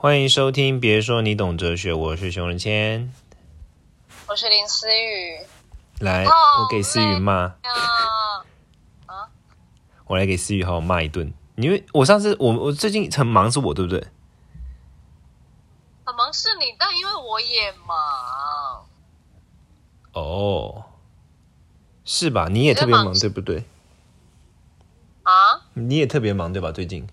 欢迎收听，别说你懂哲学，我是熊仁谦，我是林思雨。来，哦我给思雨骂，啊，我来给思雨好好骂一顿。因为我上次我我最近很忙，是我对不对？很忙是你，但因为我也忙，哦，是吧？你也特别忙，忙对不对？啊，你也特别忙，对吧？最近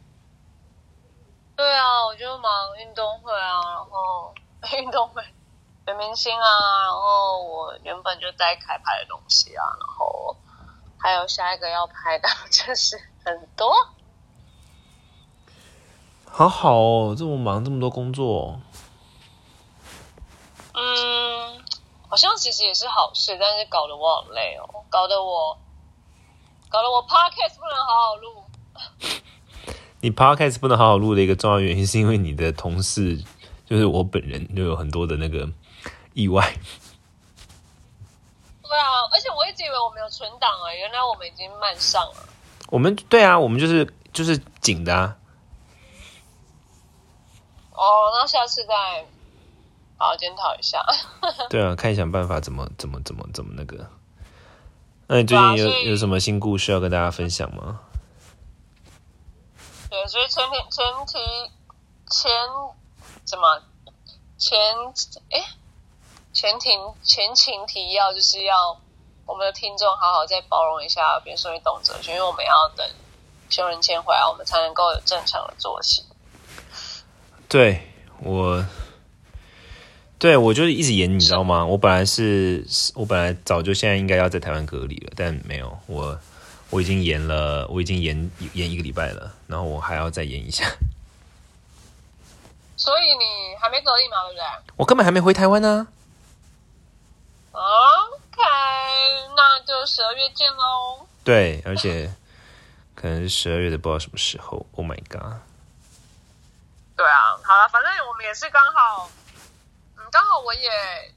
对啊，我就忙运动会啊，然后 运动会选明星啊，然后我原本就在开拍的东西啊，然后还有下一个要拍的，就是很多。好好哦，这么忙，这么多工作，嗯，好像其实也是好事，但是搞得我好累哦，搞得我搞得我 podcast 不能好好录。你 podcast 不能好好录的一个重要原因，是因为你的同事，就是我本人，就有很多的那个意外。对啊，而且我一直以为我们有存档啊，原来我们已经慢上了。我们对啊，我们就是就是紧的啊。哦，那下次再好好检讨一下。对啊，看想办法怎么怎么怎么怎么那个。那你最近有、啊有什么新故事要跟大家分享吗？对，所以前提前提前怎么前哎前提前情提要就是要我们的听众好好再包容一下，别说你懂哲学，因为我们要等熊仁谦回来，我们才能够有正常的作息。对我，对我就是一直延，你知道吗？我本来是，我本来早就现在应该要在台湾隔离了，但没有，我我已经延了，我已经延延一个礼拜了，然后我还要再延一下，所以你还没隔离嘛，对不对我根本还没回台湾呢、？OK，那就十二月见喽。对，而且可能是十二月的不知道什么时候。Oh my god！对啊，好了，反正我们也是刚好，嗯，刚好我也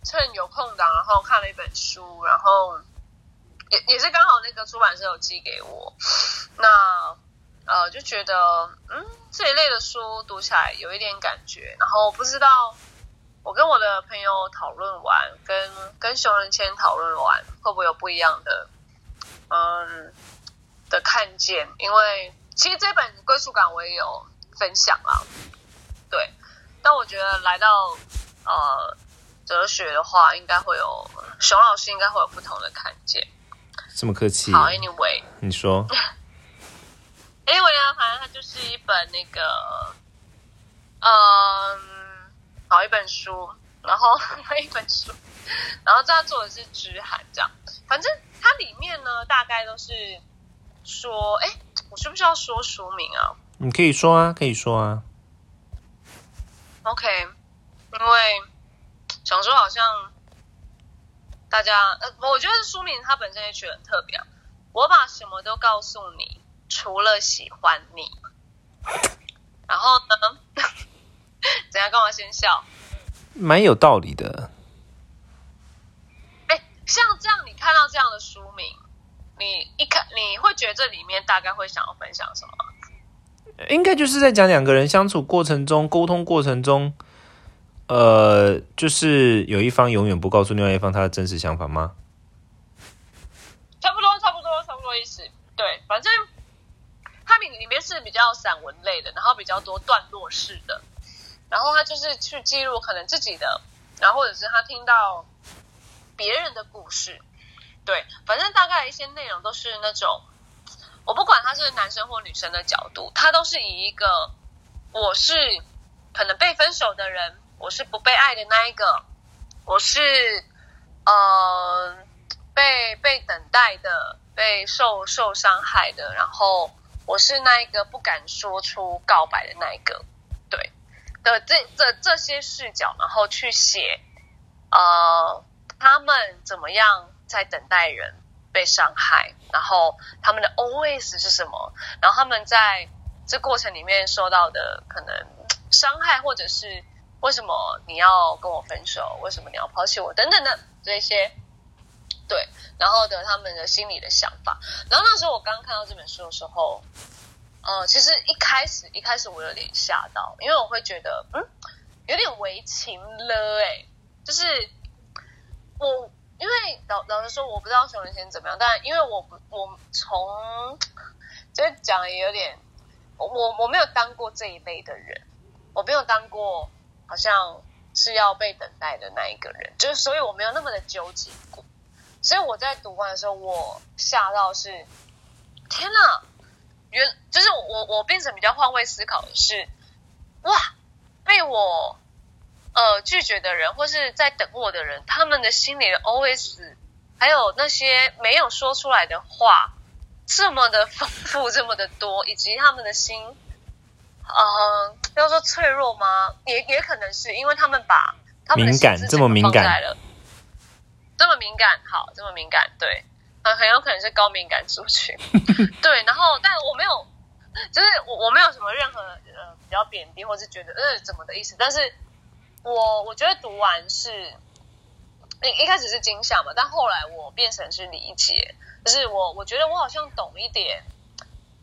趁有空档，然后看了一本书，然后也也是刚好那个出版社有寄给我，那呃就觉得嗯这一类的书读起来有一点感觉，然后不知道我跟我的朋友讨论完，跟跟熊仁谦讨论完，会不会有不一样的嗯的看见？因为其实这本归属感我也有分享啊。对，但我觉得来到呃哲学的话，应该会有熊老师应该会有不同的看见。这么客气，好，anyway，你说。Anyway 呢，反正它就是一本那个，嗯，好一本书，然后 一本书，然后这样做的是知涵，这样，反正它里面呢，大概都是说，哎，我是不是要说书名啊？你可以说啊，可以说啊。OK，因为想说好像大家呃，我觉得书名它本身也取得很特别、啊。我把什么都告诉你，除了喜欢你。然后呢？怎样？干嘛先笑？蛮有道理的。哎，像这样，你看到这样的书名，你一看你会觉得这里面大概会想要分享什么？应该就是在讲两个人相处过程中、沟通过程中，呃，就是有一方永远不告诉另外一方他的真实想法吗？差不多，差不多，差不多意思。对，反正他里里面是比较散文类的，然后比较多段落式的，然后他就是去记录可能自己的，然后或者是他听到别人的故事。对，反正大概一些内容都是那种，我不管他是男生或女生的角度，他都是以一个我是可能被分手的人，我是不被爱的那一个，我是呃被被等待的，被受受伤害的，然后我是那一个不敢说出告白的那一个，对。的这这这些视角，然后去写呃他们怎么样在等待人被伤害，然后他们的 OS 是什么，然后他们在这过程里面受到的可能伤害，或者是为什么你要跟我分手，为什么你要抛弃我？等等的这些，对，然后的他们的心里的想法。然后那时候我刚看到这本书的时候，呃，其实一开始一开始我有点吓到，因为我会觉得，嗯，有点为情了，哎，就是我因为老老实说，我不知道熊仁谦怎么样，但因为我不我从就讲也有点，我我没有当过这一类的人，我没有当过好像是要被等待的那一个人，就是所以我没有那么的纠结过，所以我在读完的时候，我吓到是，天哪！原就是我我变成比较换位思考的是，哇，被我呃拒绝的人或是在等我的人，他们的心里的 OS，还有那些没有说出来的话，这么的丰富，这么的多，以及他们的心，呃，要说脆弱吗？也也可能是因为他们把他们的敏感这么敏感了，这么敏感，好，这么敏感，对。很有可能是高敏感族群，对，然后但我没有，就是我我没有什么任何呃比较贬低或是觉得呃怎么的意思，但是我我觉得读完是一一开始是惊吓嘛，但后来我变成是理解，就是我我觉得我好像懂一点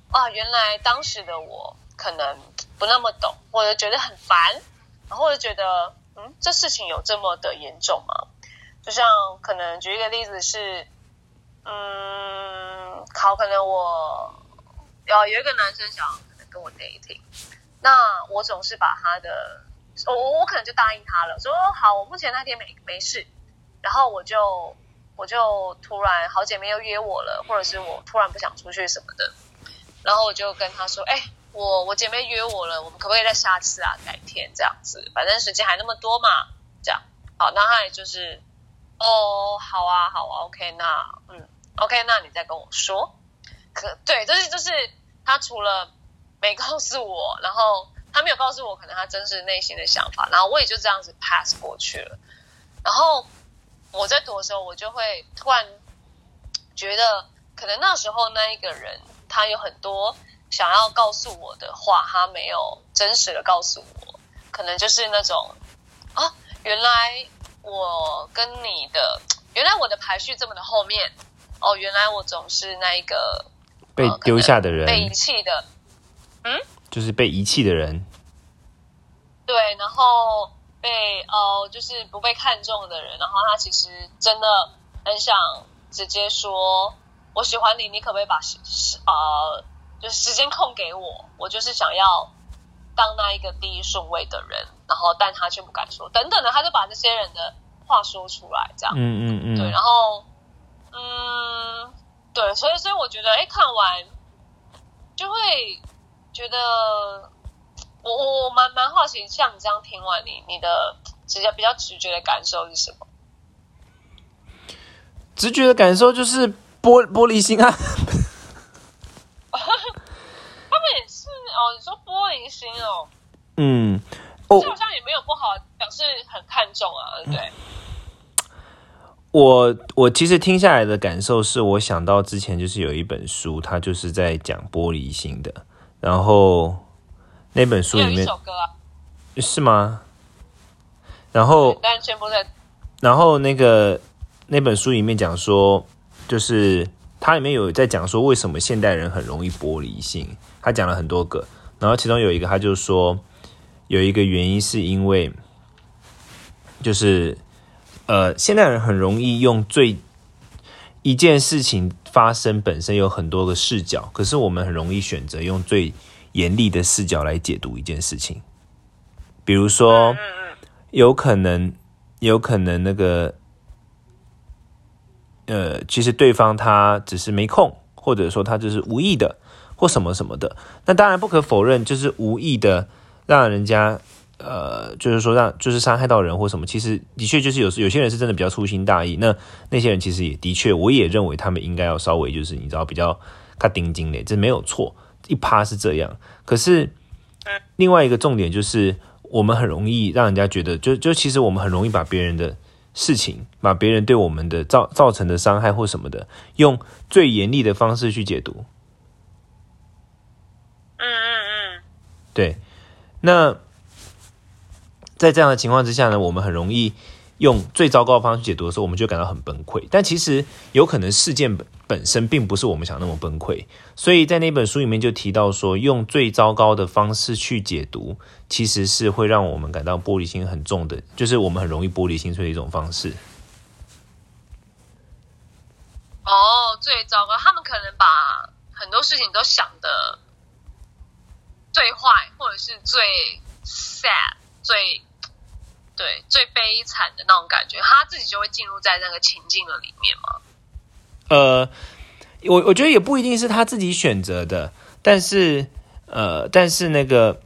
啊，原来当时的我可能不那么懂，或者觉得很烦，然后就觉得嗯这事情有这么的严重吗？就像可能举一个例子是。嗯，好，可能我要有一个男生想要可能跟我 dating，那我总是把他的，我我可能就答应他了，说好，我目前那天没没事，然后我就我就突然好姐妹又约我了，或者是我突然不想出去什么的，然后我就跟他说，哎，我我姐妹约我了，我们可不可以在下次啊，改天这样子，反正时间还那么多嘛，这样，好，那他也就是，哦，好啊，好啊，OK，那嗯。OK，那你再跟我说。可对，就是就是他除了没告诉我，然后他没有告诉我可能他真实内心的想法，然后我也就这样子 pass 过去了。然后我在读的时候，我就会突然觉得，可能那时候那一个人他有很多想要告诉我的话，他没有真实的告诉我，可能就是那种啊，原来我跟你的，原来我的排序这么的后面。哦，原来我总是那一个被丢下的人，被遗弃的，嗯，就是被遗弃的人。对，然后被哦，就是不被看中的人，然后他其实真的很想直接说我喜欢你，你可不可以把时时呃，就是时间空给我？我就是想要当那一个第一顺位的人，然后但他却不敢说，等等的，他就把这些人的话说出来，这样，嗯嗯嗯，对，然后。嗯，对，所以所以我觉得，哎，看完就会觉得，我我我蛮蛮好奇，像你这样听完，你你的直接比较直觉的感受是什么？直觉的感受就是玻玻璃心啊。他们也是哦，你说玻璃心哦，嗯，这好像也没有不好，表示很看重啊，对？我我其实听下来的感受是，我想到之前就是有一本书，它就是在讲玻璃心的。然后那本书里面，是吗？然后，但全部在。然后那个那本书里面讲说，就是它里面有在讲说，为什么现代人很容易玻璃心。他讲了很多个，然后其中有一个，他就说有一个原因是因为，就是。呃，现代人很容易用最一件事情发生本身有很多个视角，可是我们很容易选择用最严厉的视角来解读一件事情。比如说，有可能，有可能那个，呃，其实对方他只是没空，或者说他就是无意的，或什么什么的。那当然不可否认，就是无意的让人家。呃，就是说让就是伤害到人或什么，其实的确就是有有些人是真的比较粗心大意。那那些人其实也的确，我也认为他们应该要稍微就是你知道比较他盯紧的，这没有错，一趴是这样。可是另外一个重点就是，我们很容易让人家觉得，就就其实我们很容易把别人的事情，把别人对我们的造造成的伤害或什么的，用最严厉的方式去解读。嗯嗯嗯，对，那。在这样的情况之下呢，我们很容易用最糟糕的方式解读的时候，我们就感到很崩溃。但其实有可能事件本本身并不是我们想那么崩溃。所以在那本书里面就提到说，用最糟糕的方式去解读，其实是会让我们感到玻璃心很重的，就是我们很容易玻璃心碎的一种方式。哦，最糟糕，他们可能把很多事情都想的最坏，或者是最 sad、最。对，最悲惨的那种感觉，他自己就会进入在那个情境的里面吗？呃，我我觉得也不一定是他自己选择的，但是呃，但是那个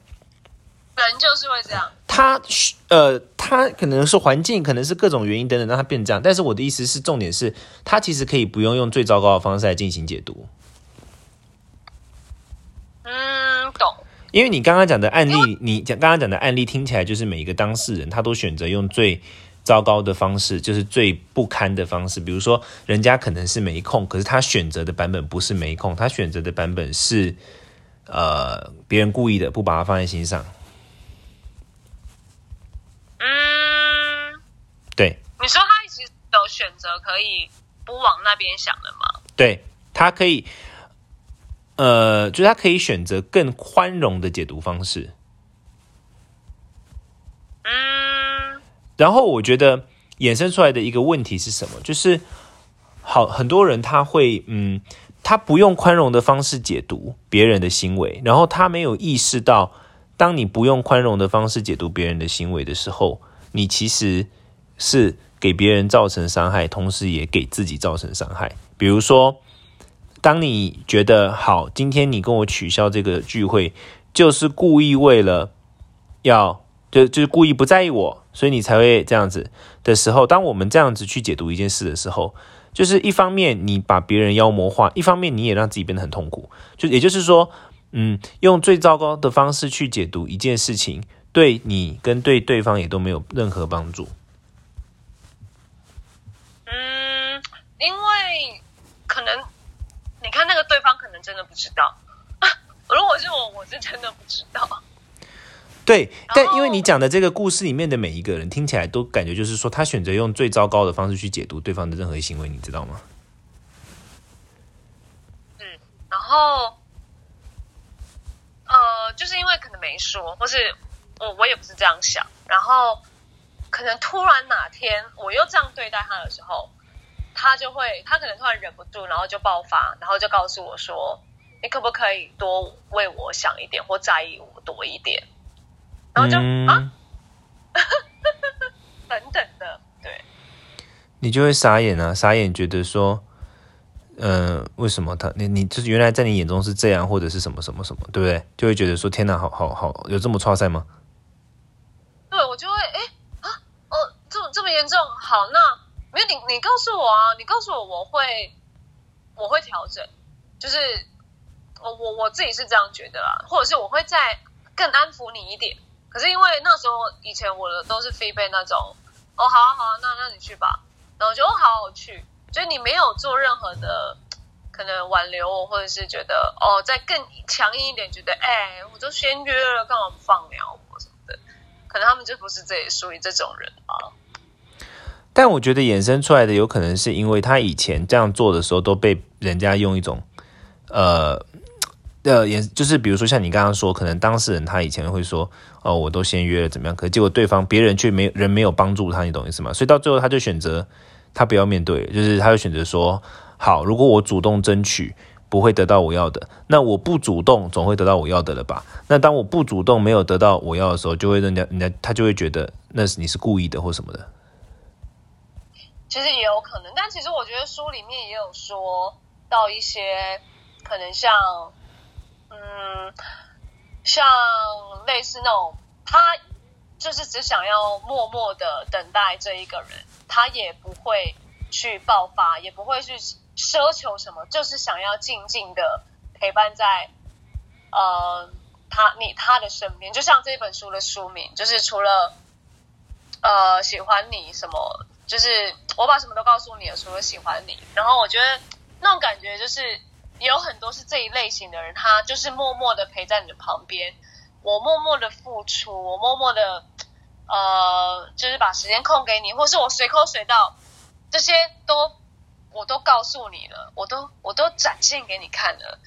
人就是会这样。他呃，他可能是环境，可能是各种原因等等让他变这样。但是我的意思是，重点是他其实可以不用用最糟糕的方式来进行解读。嗯，懂。因为你刚刚讲的案例，你讲刚刚讲的案例听起来就是每一个当事人他都选择用最糟糕的方式，就是最不堪的方式。比如说，人家可能是没空，可是他选择的版本不是没空，他选择的版本是呃别人故意的，不把它放在心上。嗯，对。你说他一直有选择可以不往那边想的吗？对他可以。呃，就是他可以选择更宽容的解读方式。嗯，然后我觉得衍生出来的一个问题是什么？就是好，很多人他会，嗯，他不用宽容的方式解读别人的行为，然后他没有意识到，当你不用宽容的方式解读别人的行为的时候，你其实是给别人造成伤害，同时也给自己造成伤害。比如说。当你觉得好，今天你跟我取消这个聚会，就是故意为了要就就是故意不在意我，所以你才会这样子的时候，当我们这样子去解读一件事的时候，就是一方面你把别人妖魔化，一方面你也让自己变得很痛苦。就也就是说，嗯，用最糟糕的方式去解读一件事情，对你跟对对方也都没有任何帮助。嗯，因为可能。你看那个对方可能真的不知道，如果是我，我是真的不知道。对，但因为你讲的这个故事里面的每一个人，听起来都感觉就是说，他选择用最糟糕的方式去解读对方的任何行为，你知道吗？嗯，然后，呃，就是因为可能没说，或是我我也不是这样想，然后可能突然哪天我又这样对待他的时候。他就会，他可能突然忍不住，然后就爆发，然后就告诉我说：“你可不可以多为我想一点，或在意我多一点？”然后就啊，等等的，对，你就会傻眼啊，傻眼，觉得说，嗯，为什么他你你就是原来在你眼中是这样，或者是什么什么什么，对不对？就会觉得说，天哪，好好好，有这么差赛吗？对，我就会哎啊哦，这么这么严重，好那。没有你，告诉我啊！你告诉我，我会，我会调整，就是我我我自己是这样觉得啦，或者是我会再更安抚你一点。可是因为那时候以前我的都是飞贝那种，哦，好啊好啊，那那你去吧，然后就哦好，好去，就你没有做任何的可能挽留我，或者是觉得哦再更强硬一点，觉得哎，我都先约了，干嘛放鸟我什么的？可能他们就不是这属于这种人啊。但我觉得衍生出来的有可能是因为他以前这样做的时候都被人家用一种，呃，呃，也就是比如说像你刚刚说，可能当事人他以前会说，哦，我都先约了怎么样？可结果对方别人却没人没有帮助他，你懂意思吗？所以到最后他就选择他不要面对，就是他就选择说，好，如果我主动争取不会得到我要的，那我不主动总会得到我要的了吧？那当我不主动没有得到我要的时候，就会人家人家他就会觉得那是你是故意的或什么的。其实也有可能，但其实我觉得书里面也有说到一些可能像，嗯，像类似那种他就是只想要默默的等待这一个人，他也不会去爆发，也不会去奢求什么，就是想要静静的陪伴在呃他你他的身边，就像这本书的书名，就是除了呃喜欢你什么。就是我把什么都告诉你了，除了喜欢你。然后我觉得那种感觉就是有很多是这一类型的人，他就是默默的陪在你的旁边。我默默的付出，我默默的呃，就是把时间空给你，或是我随口随到，这些都我都告诉你了，我都我都展现给你看了。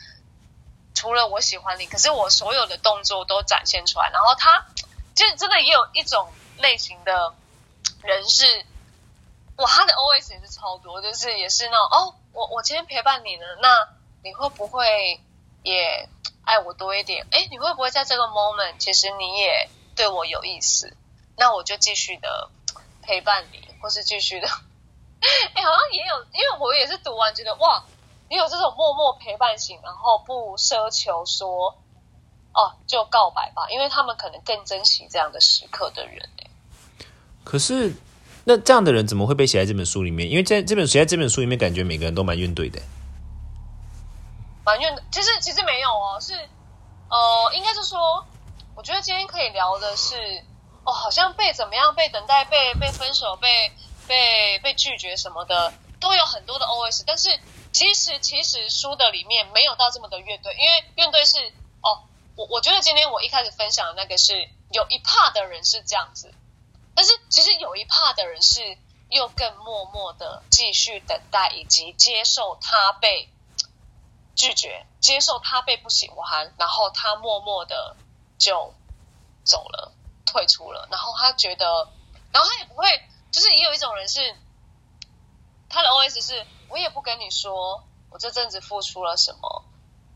除了我喜欢你，可是我所有的动作都展现出来。然后他，就真的也有一种类型的人是，哇，他的 O S 也是超多，就是也是那种哦，我我今天陪伴你呢，那你会不会也爱我多一点？哎，你会不会在这个 moment，其实你也对我有意思？那我就继续的陪伴你，或是继续的，哎，好像也有，因为我也是读完觉得哇。也有这种默默陪伴型，然后不奢求说，哦，就告白吧，因为他们可能更珍惜这样的时刻的人。可是，那这样的人怎么会被写在这本书里面？因为在这本写在这本书里面，感觉每个人都蛮怨怼的。蛮怨的，其实其实没有哦，是呃，应该是说，我觉得今天可以聊的是，哦，好像被怎么样，被等待，被被分手，被被被拒绝什么的，都有很多的 OS，但是。其实，其实书的里面没有到这么的乐队，因为乐队是哦，我我觉得今天我一开始分享的那个是有一怕的人是这样子，但是其实有一怕的人是又更默默的继续等待以及接受他被拒绝，接受他被不喜欢，然后他默默的就走了，退出了，然后他觉得，然后他也不会，就是也有一种人是他的 OS 是。我也不跟你说，我这阵子付出了什么，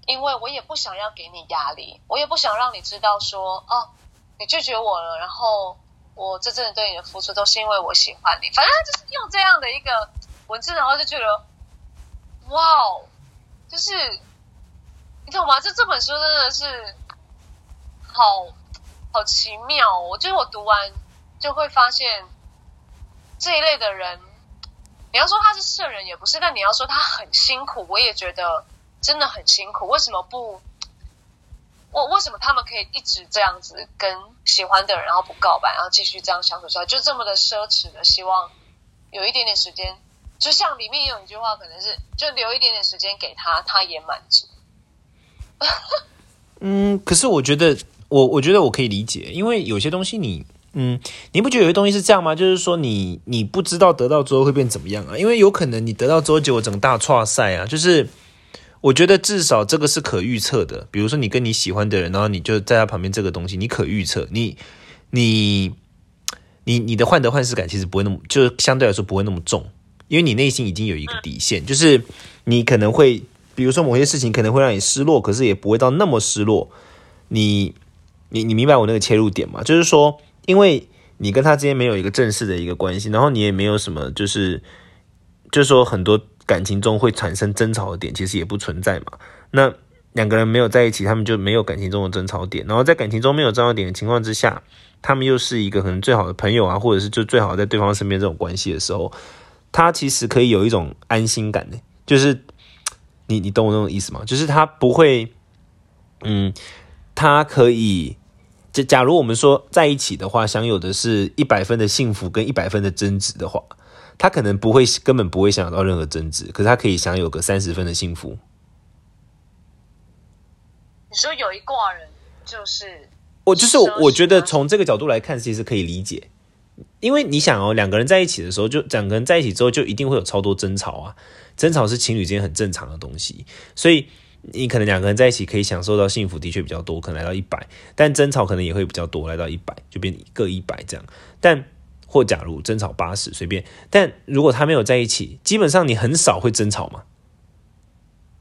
因为我也不想要给你压力，我也不想让你知道说，哦，你拒绝我了，然后我这阵子对你的付出都是因为我喜欢你，反正就是用这样的一个文字，然后就觉得，哇哦，就是你懂吗？就这本书真的是好好奇妙，我觉得我读完就会发现这一类的人。你要说他是圣人也不是，但你要说他很辛苦，我也觉得真的很辛苦。为什么不？我为什么他们可以一直这样子跟喜欢的人，然后不告白，然后继续这样相处下来，就这么的奢侈的希望有一点点时间，就像里面有一句话，可能是就留一点点时间给他，他也满足。嗯，可是我觉得，我我觉得我可以理解，因为有些东西你。嗯，你不觉得有些东西是这样吗？就是说，你你不知道得到之后会变怎么样啊？因为有可能你得到之后，结果整个大错赛啊！就是我觉得至少这个是可预测的。比如说，你跟你喜欢的人，然后你就在他旁边，这个东西你可预测，你你你你的患得患失感其实不会那么，就相对来说不会那么重，因为你内心已经有一个底线，就是你可能会，比如说某些事情可能会让你失落，可是也不会到那么失落。你你你明白我那个切入点吗？就是说。因为你跟他之间没有一个正式的一个关系，然后你也没有什么，就是就是说很多感情中会产生争吵的点，其实也不存在嘛。那两个人没有在一起，他们就没有感情中的争吵点。然后在感情中没有争吵点的情况之下，他们又是一个可能最好的朋友啊，或者是就最好在对方身边这种关系的时候，他其实可以有一种安心感的，就是你你懂我那种意思吗？就是他不会，嗯，他可以。就假如我们说在一起的话，享有的是一百分的幸福跟一百分的争执的话，他可能不会根本不会想到任何争执，可是他可以享有个三十分的幸福。你说有一挂人就是我，就是我，我觉得从这个角度来看，其实可以理解，因为你想哦，两个人在一起的时候，就两个人在一起之后，就一定会有超多争吵啊，争吵是情侣之间很正常的东西，所以。你可能两个人在一起可以享受到幸福的确比较多，可能来到一百，但争吵可能也会比较多，来到一百就变各一百这样。但或假如争吵八十随便，但如果他没有在一起，基本上你很少会争吵嘛。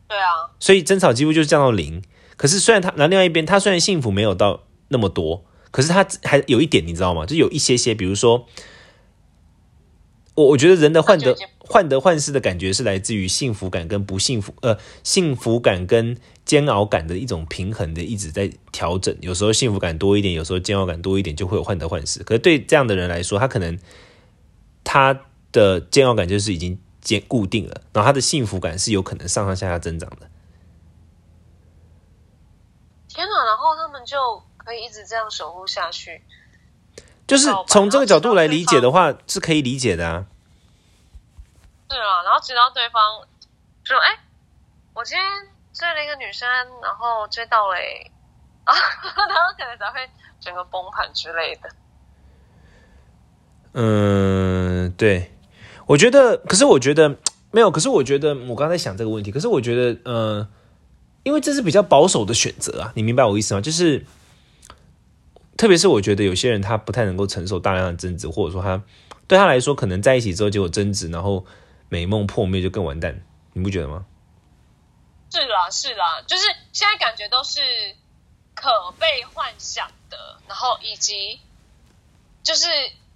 对啊，所以争吵几乎就是降到零。可是虽然他那另外一边，他虽然幸福没有到那么多，可是他还有一点你知道吗？就有一些些，比如说。我我觉得人的患得患得患失的感觉是来自于幸福感跟不幸福，呃，幸福感跟煎熬感的一种平衡的一直在调整。有时候幸福感多一点，有时候煎熬感多一点，就会有患得患失。可是对这样的人来说，他可能他的煎熬感就是已经坚固定了，然后他的幸福感是有可能上上下下增长的。天哪！然后他们就可以一直这样守护下去。就是从这个角度来理解的话，是可以理解的啊。是啊，然后直到对方说：“哎，我今天追了一个女生，然后追到了啊，然后可能才会整个崩盘之类的。”嗯，对，我觉得，可是我觉得没有，可是我觉得我刚才想这个问题，可是我觉得，呃，因为这是比较保守的选择啊，你明白我意思吗？就是，特别是我觉得有些人他不太能够承受大量的争执，或者说他对他来说，可能在一起之后结果争执，然后美梦破灭就更完蛋，你不觉得吗？是啦，是啦，就是现在感觉都是可被幻想的，然后以及就是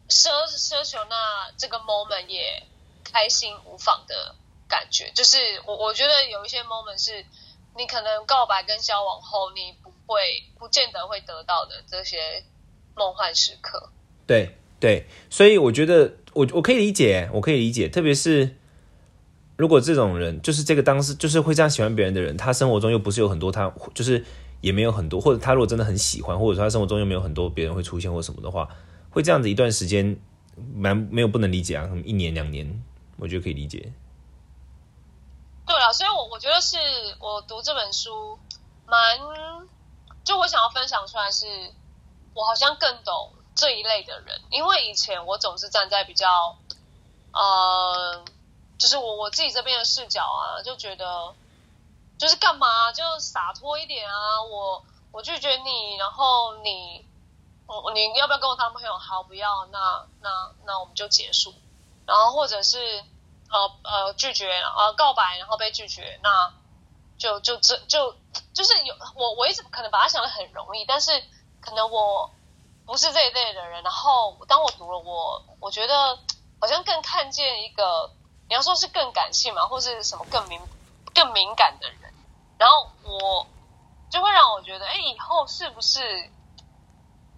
奢奢求那这个 moment 也开心无妨的感觉，就是我我觉得有一些 moment 是你可能告白跟交往后你会不见得会得到的这些梦幻时刻。对对，所以我觉得我我可以理解，我可以理解，特别是。如果这种人就是这个当时就是会这样喜欢别人的人，他生活中又不是有很多他就是也没有很多，或者他如果真的很喜欢，或者说他生活中又没有很多别人会出现或什么的话，会这样子一段时间蛮没有不能理解啊，一年两年，我觉得可以理解。对了，所以我我觉得是我读这本书蛮就我想要分享出来，是我好像更懂这一类的人，因为以前我总是站在比较呃。就是我我自己这边的视角啊，就觉得就是干嘛就洒脱一点啊，我我拒绝你，然后你我你要不要跟我当朋友？好，不要，那那那我们就结束。然后或者是呃呃拒绝呃告白，然后被拒绝，那就就这就就是有我我一直可能把它想的很容易，但是可能我不是这一类的人。然后当我读了，我我觉得好像更看见一个。你要说是更感性嘛，或是什么更敏、更敏感的人，然后我就会让我觉得，哎，以后是不是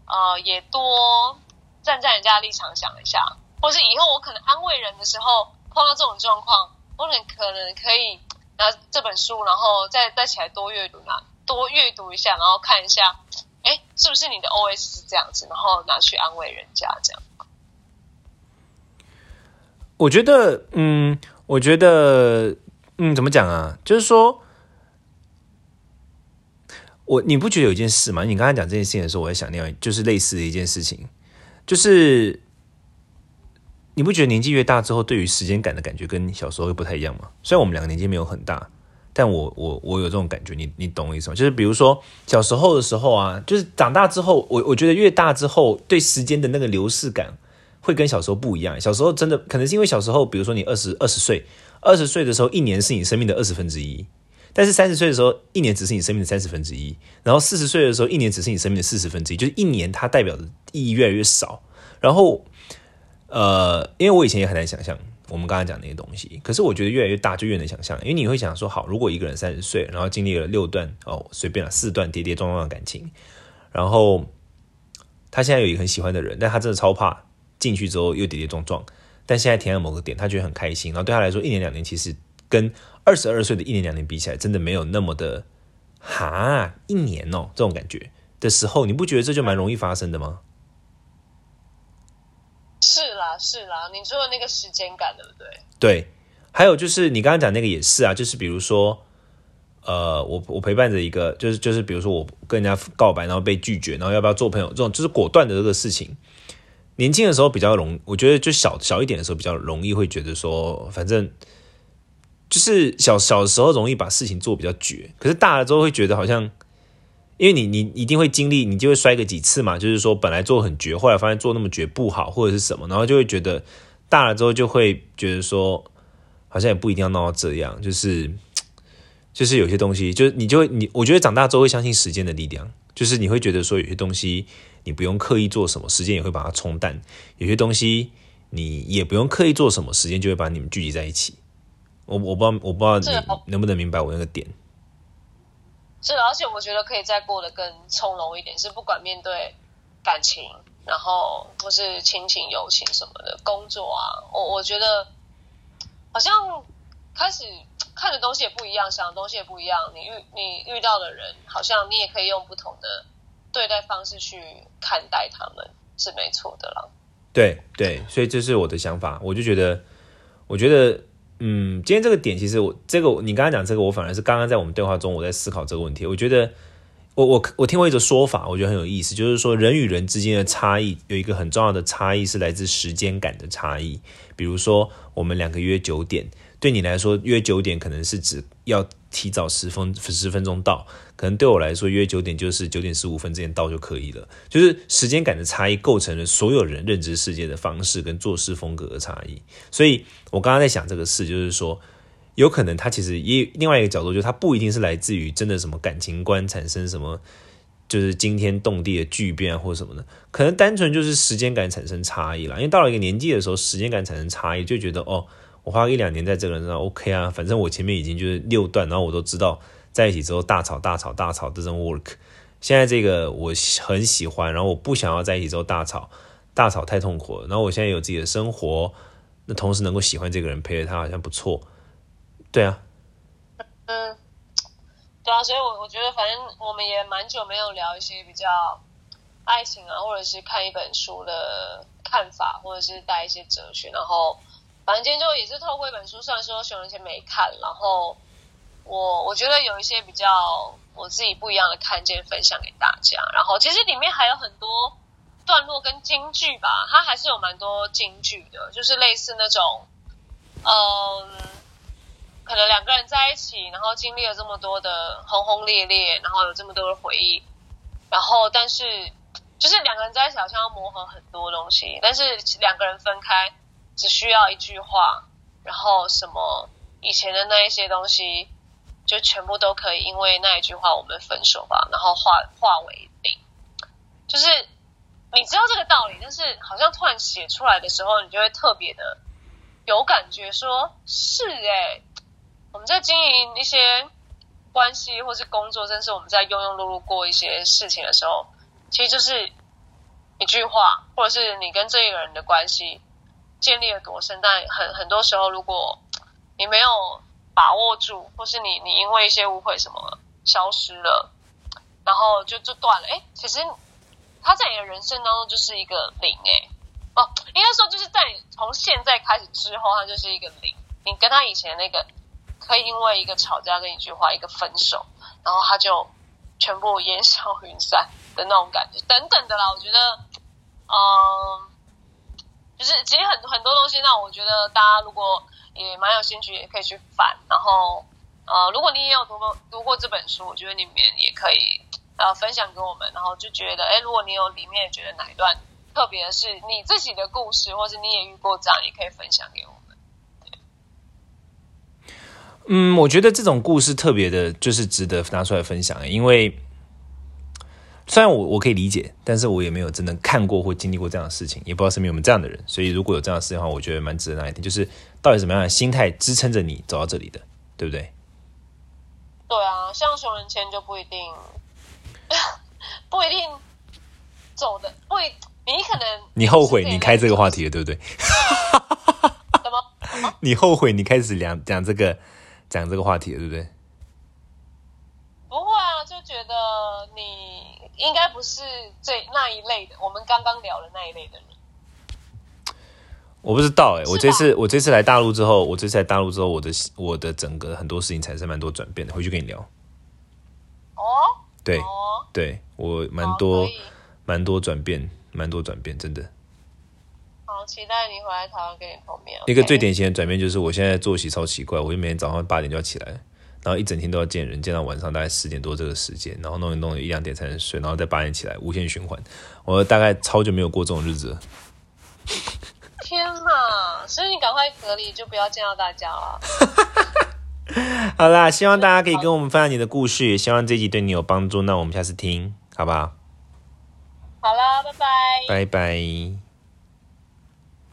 呃也多站在人家立场想一下，或是以后我可能安慰人的时候碰到这种状况，我可能可能可以拿这本书，然后再再起来多阅读啊，多阅读一下，然后看一下，哎，是不是你的 O S 是这样子，然后拿去安慰人家这样。我觉得，嗯，我觉得，嗯，怎么讲啊？就是说，我你不觉得有一件事吗？你刚才讲这件事情的时候，我在想另外就是类似的一件事情，就是你不觉得年纪越大之后，对于时间感的感觉跟小时候会不太一样吗？虽然我们两个年纪没有很大，但我我我有这种感觉，你你懂我意思吗？就是比如说小时候的时候啊，就是长大之后，我我觉得越大之后，对时间的那个流逝感。会跟小时候不一样。小时候真的可能是因为小时候，比如说你二十二十岁，二十岁的时候，一年是你生命的二十分之一；但是三十岁的时候，一年只是你生命的三十分之一；然后四十岁的时候，一年只是你生命的四十分之一。就是一年它代表的意义越来越少。然后，呃，因为我以前也很难想象我们刚才讲那些东西，可是我觉得越来越大就越能想象，因为你会想说，好，如果一个人三十岁，然后经历了六段哦，随便了四段跌跌撞撞的感情，然后他现在有一个很喜欢的人，但他真的超怕。进去之后又跌跌撞撞，但现在填了某个点，他觉得很开心。然后对他来说，一年两年其实跟二十二岁的一年两年比起来，真的没有那么的哈一年哦这种感觉的时候，你不觉得这就蛮容易发生的吗？是啦是啦，你说的那个时间感对不对？对，还有就是你刚刚讲那个也是啊，就是比如说，呃，我我陪伴着一个，就是就是比如说我跟人家告白，然后被拒绝，然后要不要做朋友，这种就是果断的这个事情。年轻的时候比较容，我觉得就小小一点的时候比较容易会觉得说，反正就是小小的时候容易把事情做比较绝。可是大了之后会觉得好像，因为你你一定会经历，你就会摔个几次嘛。就是说本来做很绝，后来发现做那么绝不好，或者是什么，然后就会觉得大了之后就会觉得说，好像也不一定要闹到这样。就是就是有些东西，就是你就会你，我觉得长大之后会相信时间的力量，就是你会觉得说有些东西。你不用刻意做什么，时间也会把它冲淡。有些东西你也不用刻意做什么，时间就会把你们聚集在一起。我我不知道我不知道你能不能明白我那个点。是，而且我觉得可以再过得更从容一点。是不管面对感情，然后或是亲情、友情什么的，工作啊，我我觉得好像开始看的东西也不一样，想的东西也不一样。你遇你遇到的人，好像你也可以用不同的。对待方式去看待他们是没错的啦。对对，所以这是我的想法。我就觉得，我觉得，嗯，今天这个点，其实我这个你刚刚讲这个，我反而是刚刚在我们对话中，我在思考这个问题。我觉得我我我听过一个说法，我觉得很有意思，就是说人与人之间的差异有一个很重要的差异是来自时间感的差异。比如说，我们两个约九点，对你来说约九点可能是指要提早十分十分钟到，可能对我来说约九点就是九点十五分之前到就可以了。就是时间感的差异构成了所有人认知世界的方式跟做事风格的差异。所以我刚刚在想这个事，就是说。有可能他其实也另外一个角度，就是他不一定是来自于真的什么感情观产生什么，就是惊天动地的巨变或什么的，可能单纯就是时间感产生差异了。因为到了一个年纪的时候，时间感产生差异，就觉得哦，我花一两年在这个人上 OK 啊，反正我前面已经就是六段，然后我都知道在一起之后大吵大吵大吵这种 work。现在这个我很喜欢，然后我不想要在一起之后大吵大吵太痛苦了。然后我现在有自己的生活，那同时能够喜欢这个人陪着他，好像不错。对啊，嗯，对啊，所以，我我觉得，反正我们也蛮久没有聊一些比较爱情啊，或者是看一本书的看法，或者是带一些哲学。然后，反正今天就也是透过一本书，虽然说熊仁谦没看，然后我我觉得有一些比较我自己不一样的看见分享给大家。然后，其实里面还有很多段落跟京剧吧，它还是有蛮多京剧的，就是类似那种，嗯。可能两个人在一起，然后经历了这么多的轰轰烈烈，然后有这么多的回忆，然后但是就是两个人在一起好像要磨合很多东西，但是两个人分开只需要一句话，然后什么以前的那一些东西就全部都可以因为那一句话我们分手吧，然后化化为零。就是你知道这个道理，但是好像突然写出来的时候，你就会特别的有感觉，说是哎。我们在经营一些关系或是工作，甚至我们在庸庸碌碌过一些事情的时候，其实就是一句话，或者是你跟这一个人的关系建立了多深。但很很多时候，如果你没有把握住，或是你你因为一些误会什么消失了，然后就就断了。哎，其实他在你的人生当中就是一个零。哎，哦，应该说就是在从现在开始之后，他就是一个零。你跟他以前那个。可以因为一个吵架跟一句话，一个分手，然后他就全部烟消云散的那种感觉，等等的啦。我觉得，嗯，就是其实很很多东西，那我觉得大家如果也蛮有兴趣，也可以去翻。然后，呃，如果你也有读过读过这本书，我觉得里面也可以呃分享给我们。然后就觉得，哎，如果你有里面觉得哪一段特别是你自己的故事，或是你也遇过这样，也可以分享给我们。嗯，我觉得这种故事特别的，就是值得拿出来分享。因为虽然我我可以理解，但是我也没有真的看过或经历过这样的事情，也不知道身边有没有这样的人。所以如果有这样的事情的话，我觉得蛮值得那一点，就是到底什么样的心态支撑着你走到这里的，对不对？对啊，像熊仁谦就不一定，不一定走的，不一你可能你后悔你开这个话题了，对不对？什么？你后悔你开始讲讲这个？讲这个话题了，对不对？不会啊，就觉得你应该不是这那一类的。我们刚刚聊的那一类的人，我不知道哎。我这次我这次来大陆之后，我这次来大陆之后，我的我的整个很多事情产生蛮多转变的。回去跟你聊。哦，对，对我蛮多蛮多转变，蛮多转变，真的。好期待你回来台湾跟你碰面。一个最典型的转变就是，我现在作息超奇怪，我就每天早上八点就要起来，然后一整天都要见人，见到晚上大概十点多这个时间，然后弄一弄一两点才能睡，然后再八点起来，无限循环。我大概超久没有过这种日子。天哪！所以你赶快隔离，就不要见到大家了。好啦，希望大家可以跟我们分享你的故事，也希望这集对你有帮助。那我们下次听，好不好？好啦，拜拜。拜拜。